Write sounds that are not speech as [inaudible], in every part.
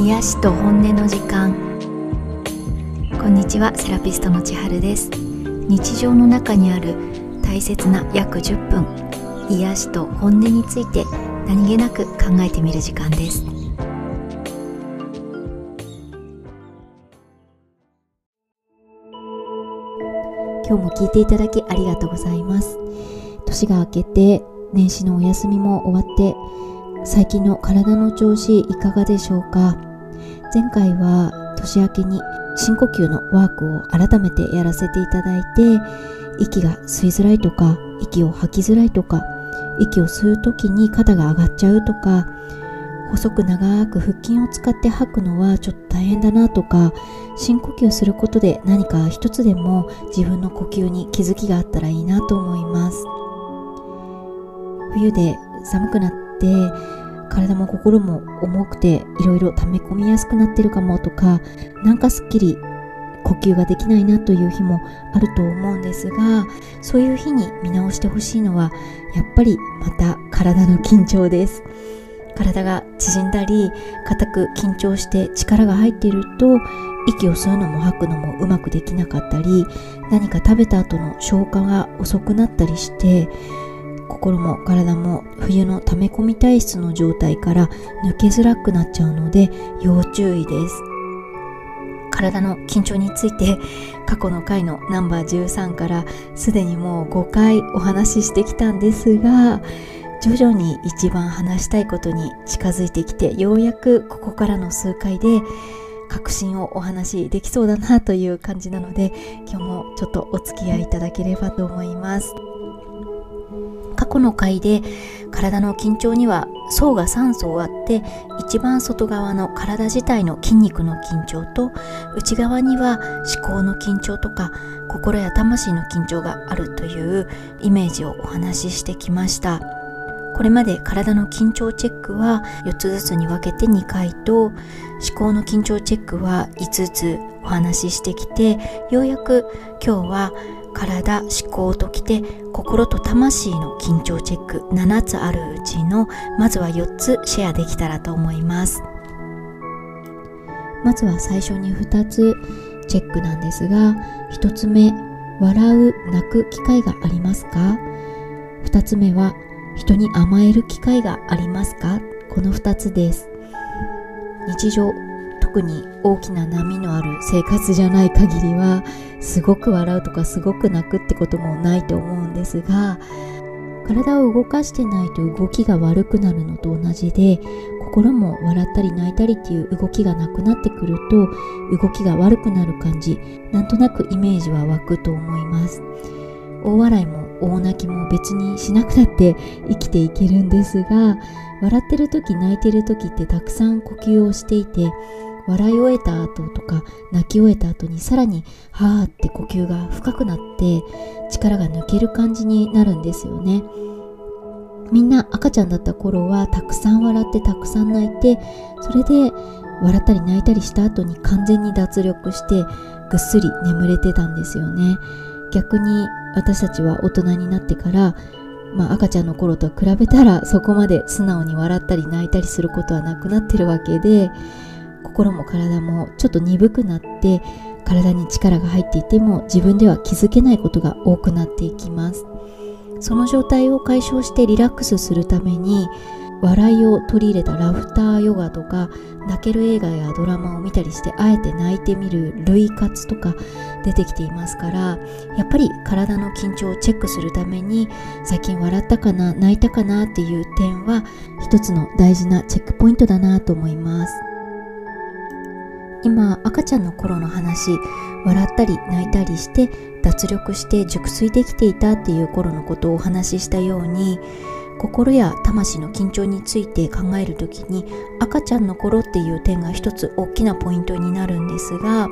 癒しと本音の時間。こんにちはセラピストの千春です。日常の中にある大切な約10分癒しと本音について何気なく考えてみる時間です。今日も聞いていただきありがとうございます。年が明けて年始のお休みも終わって最近の体の調子いかがでしょうか？前回は年明けに深呼吸のワークを改めてやらせていただいて息が吸いづらいとか息を吐きづらいとか息を吸う時に肩が上がっちゃうとか細く長く腹筋を使って吐くのはちょっと大変だなとか深呼吸することで何か一つでも自分の呼吸に気づきがあったらいいなと思います。冬で寒くなって体も心も重くていろいろ溜め込みやすくなってるかもとかなんかすっきり呼吸ができないなという日もあると思うんですがそういう日に見直してほしいのはやっぱりまた体の緊張です。体が縮んだり硬く緊張して力が入っていると息を吸うのも吐くのもうまくできなかったり何か食べた後の消化が遅くなったりして心も体も冬の溜め込み体質の状態から抜けづらくなっちゃうので要注意です。体の緊張について過去の回のナンバー13からすでにもう5回お話ししてきたんですが徐々に一番話したいことに近づいてきてようやくここからの数回で確信をお話しできそうだなという感じなので今日もちょっとお付き合いいただければと思います。去の回で体の緊張には層が3層あって一番外側の体自体の筋肉の緊張と内側には思考の緊張とか心や魂の緊張があるというイメージをお話ししてきました。これまで体の緊張チェックは4つずつに分けて2回と思考の緊張チェックは5つお話ししてきてようやく今日は体思考ときて心と魂の緊張チェック。7つあるうちのまずは4つシェアできたらと思います。まずは最初に2つチェックなんですが1つ目笑う泣く機会がありますか？2つ目は人に甘える機会がありますか？この2つです。日常特に大きな波のある生活じゃない限りはすごく笑うとかすごく泣くってこともないと思うんですが体を動かしてないと動きが悪くなるのと同じで心も笑ったり泣いたりっていう動きがなくなってくると動きが悪くなる感じなんとなくイメージは湧くと思います。大笑いも大泣きも別にしなくなって [laughs] 生きていけるんですが笑ってる時泣いてる時ってたくさん呼吸をしていて笑い終えた後とか泣き終えた後にさらにはーって呼吸が深くなって力が抜ける感じになるんですよね。みんな赤ちゃんだった頃はたくさん笑ってたくさん泣いてそれで笑ったり泣いたりした後に完全に脱力してぐっすり眠れてたんですよね。逆に私たちは大人になってからまあ、赤ちゃんの頃と比べたらそこまで素直に笑ったり泣いたりすることはなくなってるわけで心も体もちょっと鈍くなって体に力が入っていても自分では気づけないことが多くなっていきます。その状態を解消してリラックスするために笑いを取り入れたラフターヨガとか泣ける映画やドラマを見たりしてあえて泣いてみる類活とか出てきていますからやっぱり体の緊張をチェックするために最近笑ったかな泣いたかなっていう点は一つの大事なチェックポイントだなと思います。今赤ちゃんの頃の話笑ったり泣いたりして脱力して熟睡できていたっていう頃のことをお話ししたように心や魂の緊張について考える時に赤ちゃんの頃っていう点が一つ大きなポイントになるんですが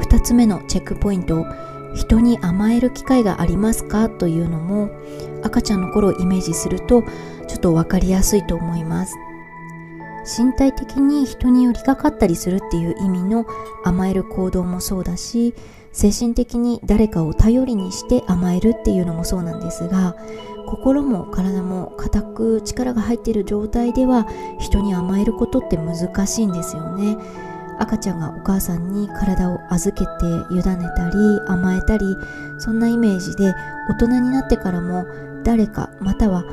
2つ目のチェックポイント人に甘える機会がありますか？というのも赤ちゃんの頃をイメージするとちょっと分かりやすいと思います。身体的に人に寄りかかったりするっていう意味の甘える行動もそうだし精神的に誰かを頼りにして甘えるっていうのもそうなんですが心も体も固く力が入っている状態では人に甘えることって難しいんですよね。赤ちゃんがお母さんに体を預けて委ねたり甘えたりそんなイメージで大人になってからも誰かまたは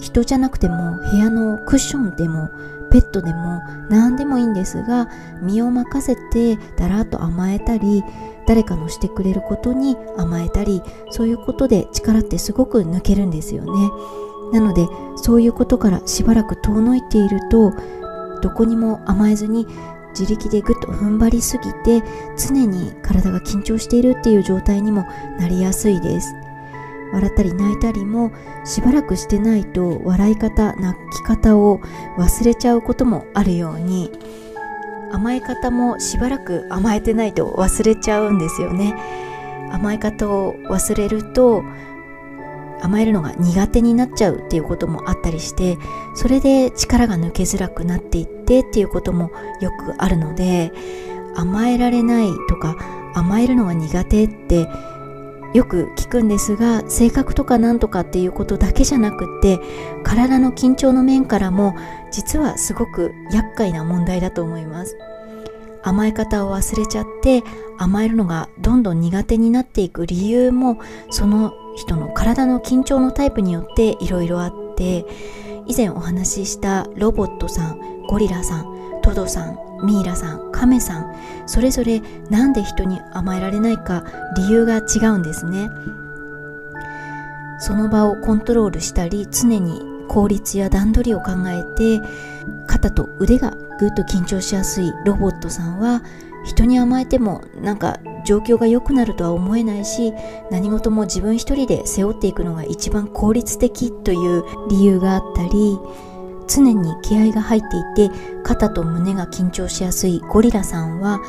人じゃなくても部屋のクッションでもペットでも何でもいいんですが身を任せてだらっと甘えたり誰かのしてくれることに甘えたりそういうことで力ってすごく抜けるんですよね。なのでそういうことからしばらく遠のいているとどこにも甘えずに自力でぐっと踏ん張りすぎて常に体が緊張しているっていう状態にもなりやすいです。笑ったり泣いたりもしばらくしてないと笑い方泣き方を忘れちゃうこともあるように甘え方もしばらく甘えてないと忘れちゃうんですよね。甘え方を忘れると甘えるのが苦手になっちゃうっていうこともあったりしてそれで力が抜けづらくなっていってっていうこともよくあるので甘えられないとか甘えるのが苦手ってよく聞くんですが性格とかなんとかっていうことだけじゃなくって体の緊張の面からも実はすごく厄介な問題だと思います。甘え方を忘れちゃって甘えるのがどんどん苦手になっていく理由もその人の体の緊張のタイプによっていろいろあって以前お話ししたロボットさんゴリラさんトドさんミイラさんカメさんそれぞれ何で人に甘えられないか理由が違うんですね。その場をコントロールしたり常に効率や段取りを考えて肩と腕がぐっと緊張しやすいロボットさんは人に甘えてもなんか状況が良くなるとは思えないし何事も自分一人で背負っていくのが一番効率的という理由があったり常に気合が入っていて肩と胸が緊張しやすいゴリラさんは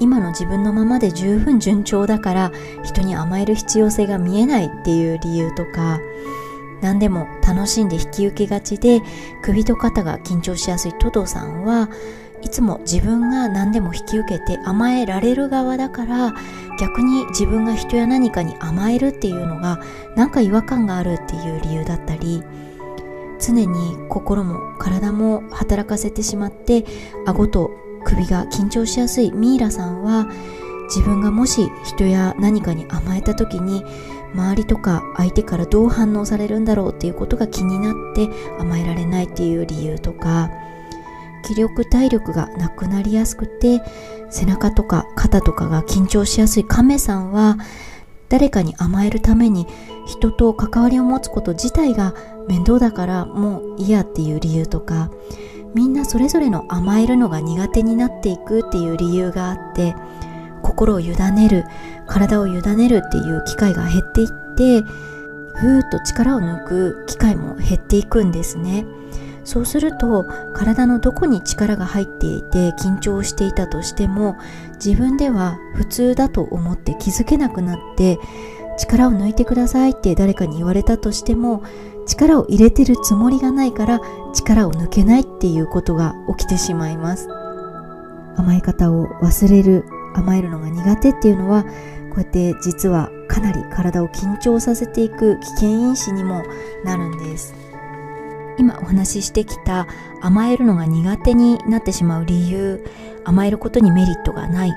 今の自分のままで十分順調だから人に甘える必要性が見えないっていう理由とか何でも楽しんで引き受けがちで首と肩が緊張しやすいトドさんはいつも自分が何でも引き受けて甘えられる側だから逆に自分が人や何かに甘えるっていうのがなんか違和感があるっていう理由だったり常に心も体も働かせてしまって顎と首が緊張しやすいミイラさんは自分がもし人や何かに甘えた時に周りとか相手からどう反応されるんだろうっていうことが気になって甘えられないっていう理由とか気力体力がなくなりやすくて背中とか肩とかが緊張しやすい亀さんは誰かに甘えるために人と関わりを持つこと自体が面倒だからもう嫌っていう理由とかみんなそれぞれの甘えるのが苦手になっていくっていう理由があって心を委ねる体を委ねるっていう機会が減っていってふーっと力を抜く機会も減っていくんですね。そうすると体のどこに力が入っていて緊張していたとしても自分では普通だと思って気づけなくなって力を抜いてくださいって誰かに言われたとしても力を入れてるつもりがないから力を抜けないっていうことが起きてしまいます。甘え方を忘れる甘えるのが苦手っていうのはこうやって実はかなり体を緊張させていく危険因子にもなるんです。今お話ししてきた甘えるのが苦手になってしまう理由甘えることにメリットがない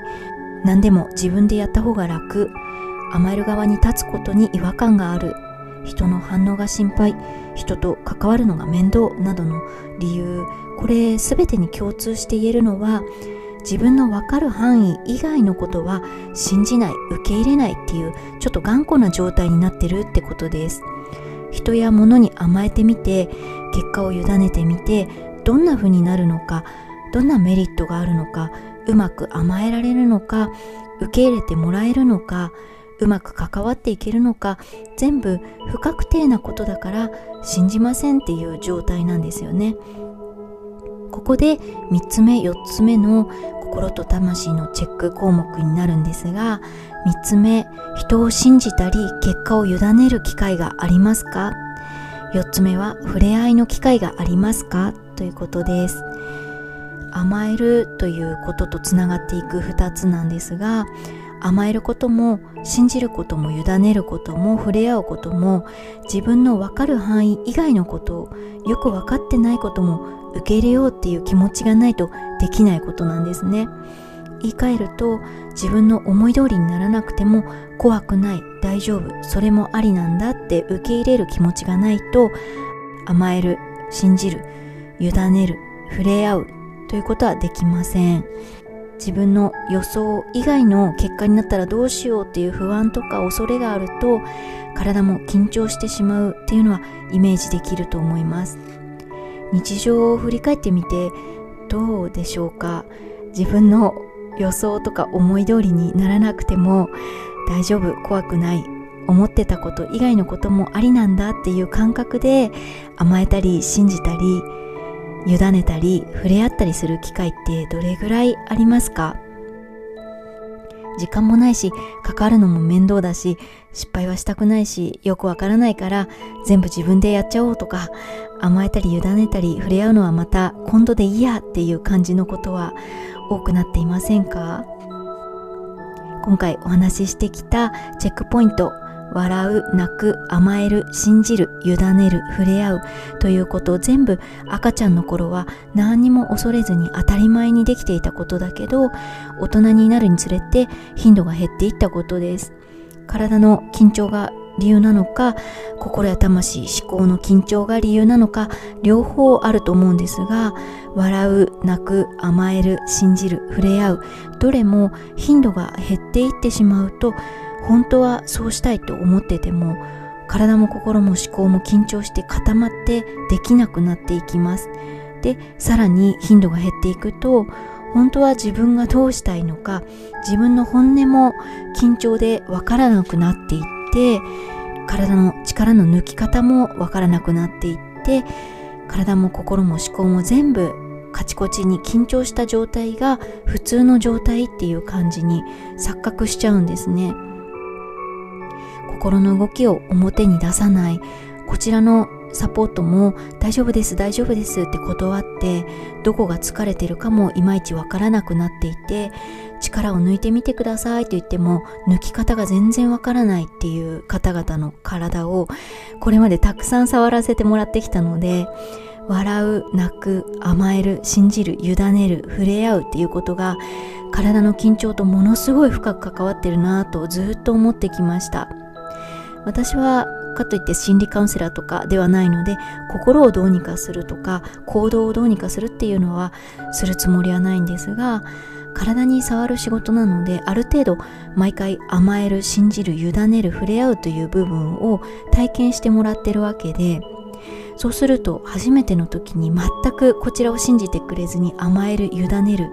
何でも自分でやった方が楽甘える側に立つことに違和感がある人の反応が心配人と関わるのが面倒などの理由これ全てに共通して言えるのは自分の分かる範囲以外のことは信じない受け入れないっていうちょっと頑固な状態になってるってことです。人や物に甘えてみて結果を委ねてみてどんな風になるのかどんなメリットがあるのかうまく甘えられるのか受け入れてもらえるのかうまく関わっていけるのか全部不確定なことだから信じませんっていう状態なんですよね。ここで3つ目4つ目の心と魂のチェック項目になるんですが3つ目人を信じたり結果を委ねる機会がありますか？4つ目は触れ合いの機会がありますか？ということです。甘えるということとつながっていく2つなんですが甘えることも信じることも委ねることも触れ合うことも自分の分かる範囲以外のことをよく分かってないことも受け入れようっていう気持ちがないとできないことなんですね。言い換えると自分の思い通りにならなくても怖くない大丈夫それもありなんだって受け入れる気持ちがないと甘える信じる委ねる触れ合うということはできません。自分の予想以外の結果になったらどうしようっていう不安とか恐れがあると体も緊張してしまうっていうのはイメージできると思います。日常を振り返ってみてどうでしょうか？自分の予想とか思い通りにならなくても大丈夫怖くない思ってたこと以外のこともありなんだっていう感覚で甘えたり信じたり委ねたり触れ合ったりする機会ってどれぐらいありますか？時間もないし関わるのも面倒だし失敗はしたくないしよくわからないから全部自分でやっちゃおうとか甘えたり委ねたり触れ合うのはまた今度でいいやっていう感じのことは多くなっていませんか？今回お話ししてきたチェックポイント笑う、泣く、甘える、信じる、委ねる、触れ合うということを全部赤ちゃんの頃は何にも恐れずに当たり前にできていたことだけど大人になるにつれて頻度が減っていったことです。体の緊張が理由なのか心や魂思考の緊張が理由なのか両方あると思うんですが笑う泣く甘える信じる触れ合うどれも頻度が減っていってしまうと本当はそうしたいと思ってても体も心も思考も緊張して固まってできなくなっていきます。でさらに頻度が減っていくと本当は自分がどうしたいのか自分の本音も緊張でわからなくなっていって体の力の抜き方もわからなくなっていって体も心も思考も全部カチコチに緊張した状態が普通の状態っていう感じに錯覚しちゃうんですね。心の動きを表に出さないこちらのサポートも大丈夫です大丈夫ですって断ってどこが疲れてるかもいまいちわからなくなっていて力を抜いてみてくださいと言っても抜き方が全然わからないっていう方々の体をこれまでたくさん触らせてもらってきたので笑う泣く甘える信じる委ねる触れ合うっていうことが体の緊張とものすごい深く関わってるなぁとずっと思ってきました。私はかといって心理カウンセラーとかではないので心をどうにかするとか行動をどうにかするっていうのはするつもりはないんですが体に触る仕事なのである程度毎回甘える信じる委ねる触れ合うという部分を体験してもらってるわけでそうすると初めての時に全くこちらを信じてくれずに甘える委ねる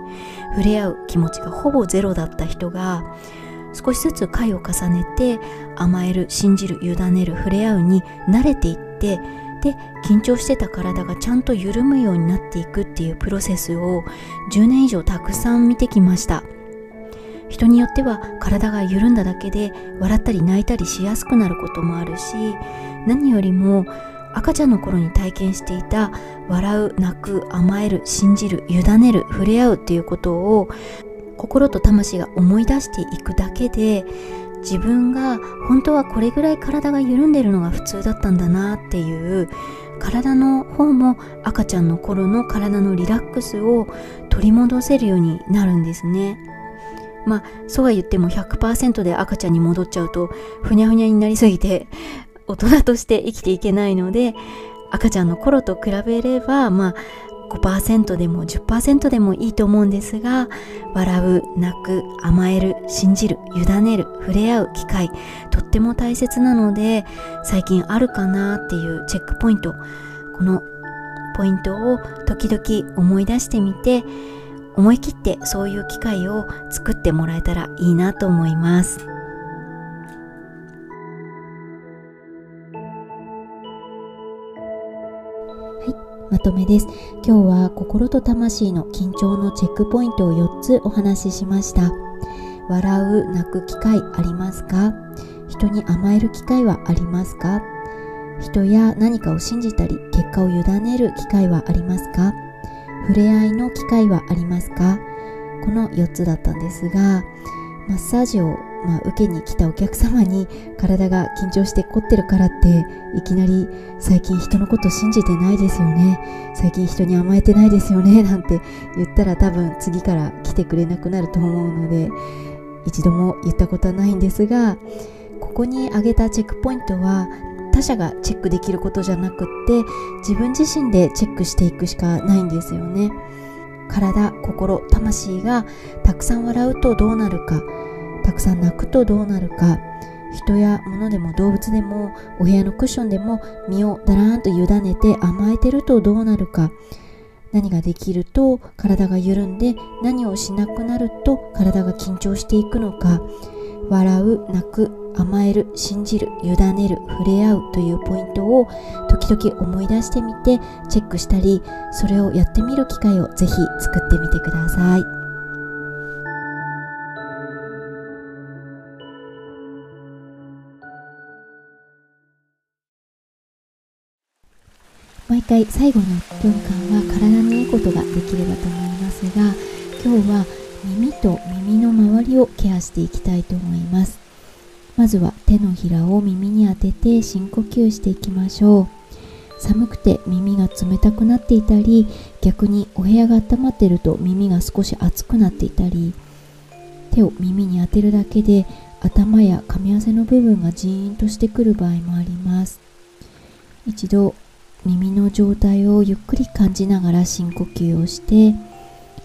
触れ合う気持ちがほぼゼロだった人が少しずつ回を重ねて甘える信じる委ねる触れ合うに慣れていってで緊張してた体がちゃんと緩むようになっていくっていうプロセスを10年以上たくさん見てきました。人によっては体が緩んだだけで笑ったり泣いたりしやすくなることもあるし何よりも赤ちゃんの頃に体験していた笑う泣く甘える信じる委ねる触れ合うっていうことを心と魂が思い出していくだけで自分が本当はこれぐらい体が緩んでるのが普通だったんだなっていう体の方も赤ちゃんの頃の体のリラックスを取り戻せるようになるんですね。まあそうは言っても100%で赤ちゃんに戻っちゃうとふにゃふにゃになりすぎて大人として生きていけないので赤ちゃんの頃と比べればまあ5%でも10%でもいいと思うんですが笑う泣く甘える信じる委ねる触れ合う機会とっても大切なので最近あるかなっていうチェックポイントこのポイントを時々思い出してみて思い切ってそういう機会を作ってもらえたらいいなと思います。まとめです。今日は心と魂の緊張のチェックポイントを4つお話ししました。笑う、泣く機会ありますか？人に甘える機会はありますか？人や何かを信じたり結果を委ねる機会はありますか？触れ合いの機会はありますか？この4つだったんですがマッサージを、まあ、受けに来たお客様に体が緊張して凝ってるからっていきなり最近人のこと信じてないですよね。最近人に甘えてないですよねなんて言ったら多分次から来てくれなくなると思うので一度も言ったことはないんですがここに挙げたチェックポイントは他者がチェックできることじゃなくって自分自身でチェックしていくしかないんですよね。体心魂がたくさん笑うとどうなるか。たくさん泣くとどうなるか。人や物でも動物でもお部屋のクッションでも身をだらーんと委ねて甘えてるとどうなるか。何ができると体が緩んで何をしなくなると体が緊張していくのか。笑う泣く甘える信じる委ねる触れ合うというポイントを時々思い出してみてチェックしたりそれをやってみる機会をぜひ作ってみてください。毎回最後の1分間は体にいいことができればと思いますが今日は耳と耳の周りをケアしていきたいと思います。まずは手のひらを耳に当てて深呼吸していきましょう。寒くて耳が冷たくなっていたり逆にお部屋が温まっていると耳が少し熱くなっていたり手を耳に当てるだけで頭や噛み合わせの部分がジーンとしてくる場合もあります。一度耳の状態をゆっくり感じながら深呼吸をして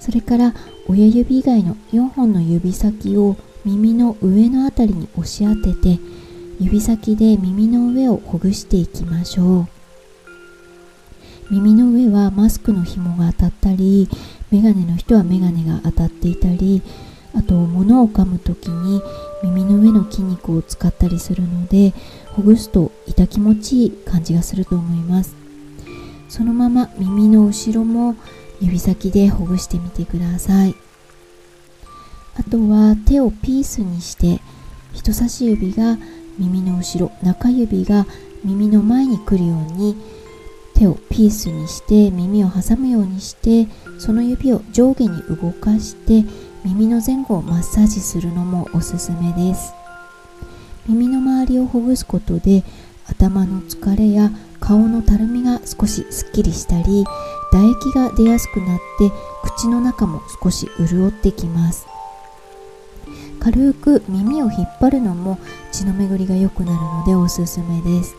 それから親指以外の4本の指先を耳の上のあたりに押し当てて指先で耳の上をほぐしていきましょう。耳の上はマスクの紐が当たったりメガネの人はメガネが当たっていたりあと物を噛む時に耳の上の筋肉を使ったりするのでほぐすと痛気持ちいい感じがすると思います。そのまま耳の後ろも指先でほぐしてみてください。あとは手をピースにして人差し指が耳の後ろ中指が耳の前に来るように手をピースにして耳を挟むようにしてその指を上下に動かして耳の前後をマッサージするのもおすすめです。耳の周りをほぐすことで頭の疲れや顔のたるみが少しすっきりしたり唾液が出やすくなって口の中も少し潤ってきます。軽く耳を引っ張るのも血の巡りが良くなるのでおすすめです。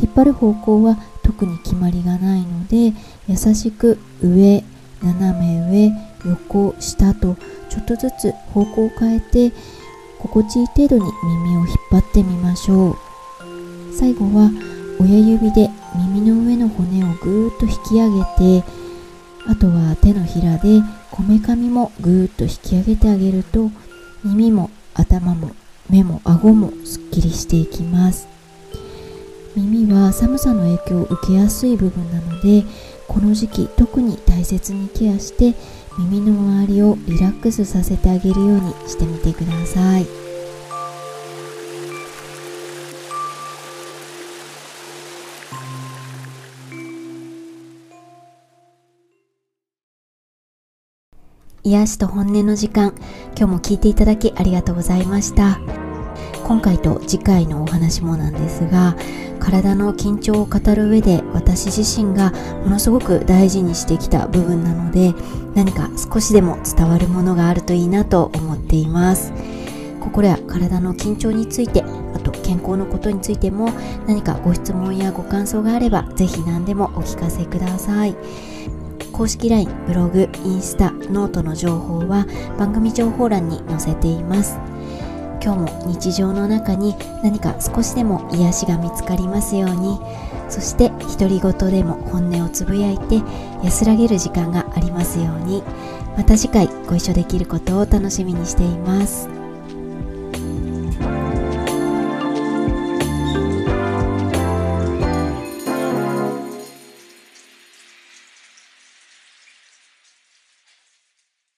引っ張る方向は特に決まりがないので優しく上斜め上横下とちょっとずつ方向を変えて心地いい程度に耳を引っ張ってみましょう。最後は親指で耳の上の骨をぐーっと引き上げてあとは手のひらでこめかみもぐーっと引き上げてあげると耳も頭も目も顎もすっきりしていきます耳は寒さの影響を受けやすい部分なのでこの時期特に大切にケアして耳の周りをリラックスさせてあげるようにしてみてください。癒しと本音の時間。今日も聞いていただきありがとうございました。今回と次回のお話もなんですが体の緊張を語る上で私自身がものすごく大事にしてきた部分なので何か少しでも伝わるものがあるといいなと思っています。心や体の緊張についてあと健康のことについても何かご質問やご感想があればぜひ何でもお聞かせください。公式 LINE、ブログ、インスタ、ノートの情報は番組情報欄に載せています。今日も日常の中に何か少しでも癒しが見つかりますようにそして独り言でも本音をつぶやいて安らげる時間がありますようにまた次回ご一緒できることを楽しみにしています。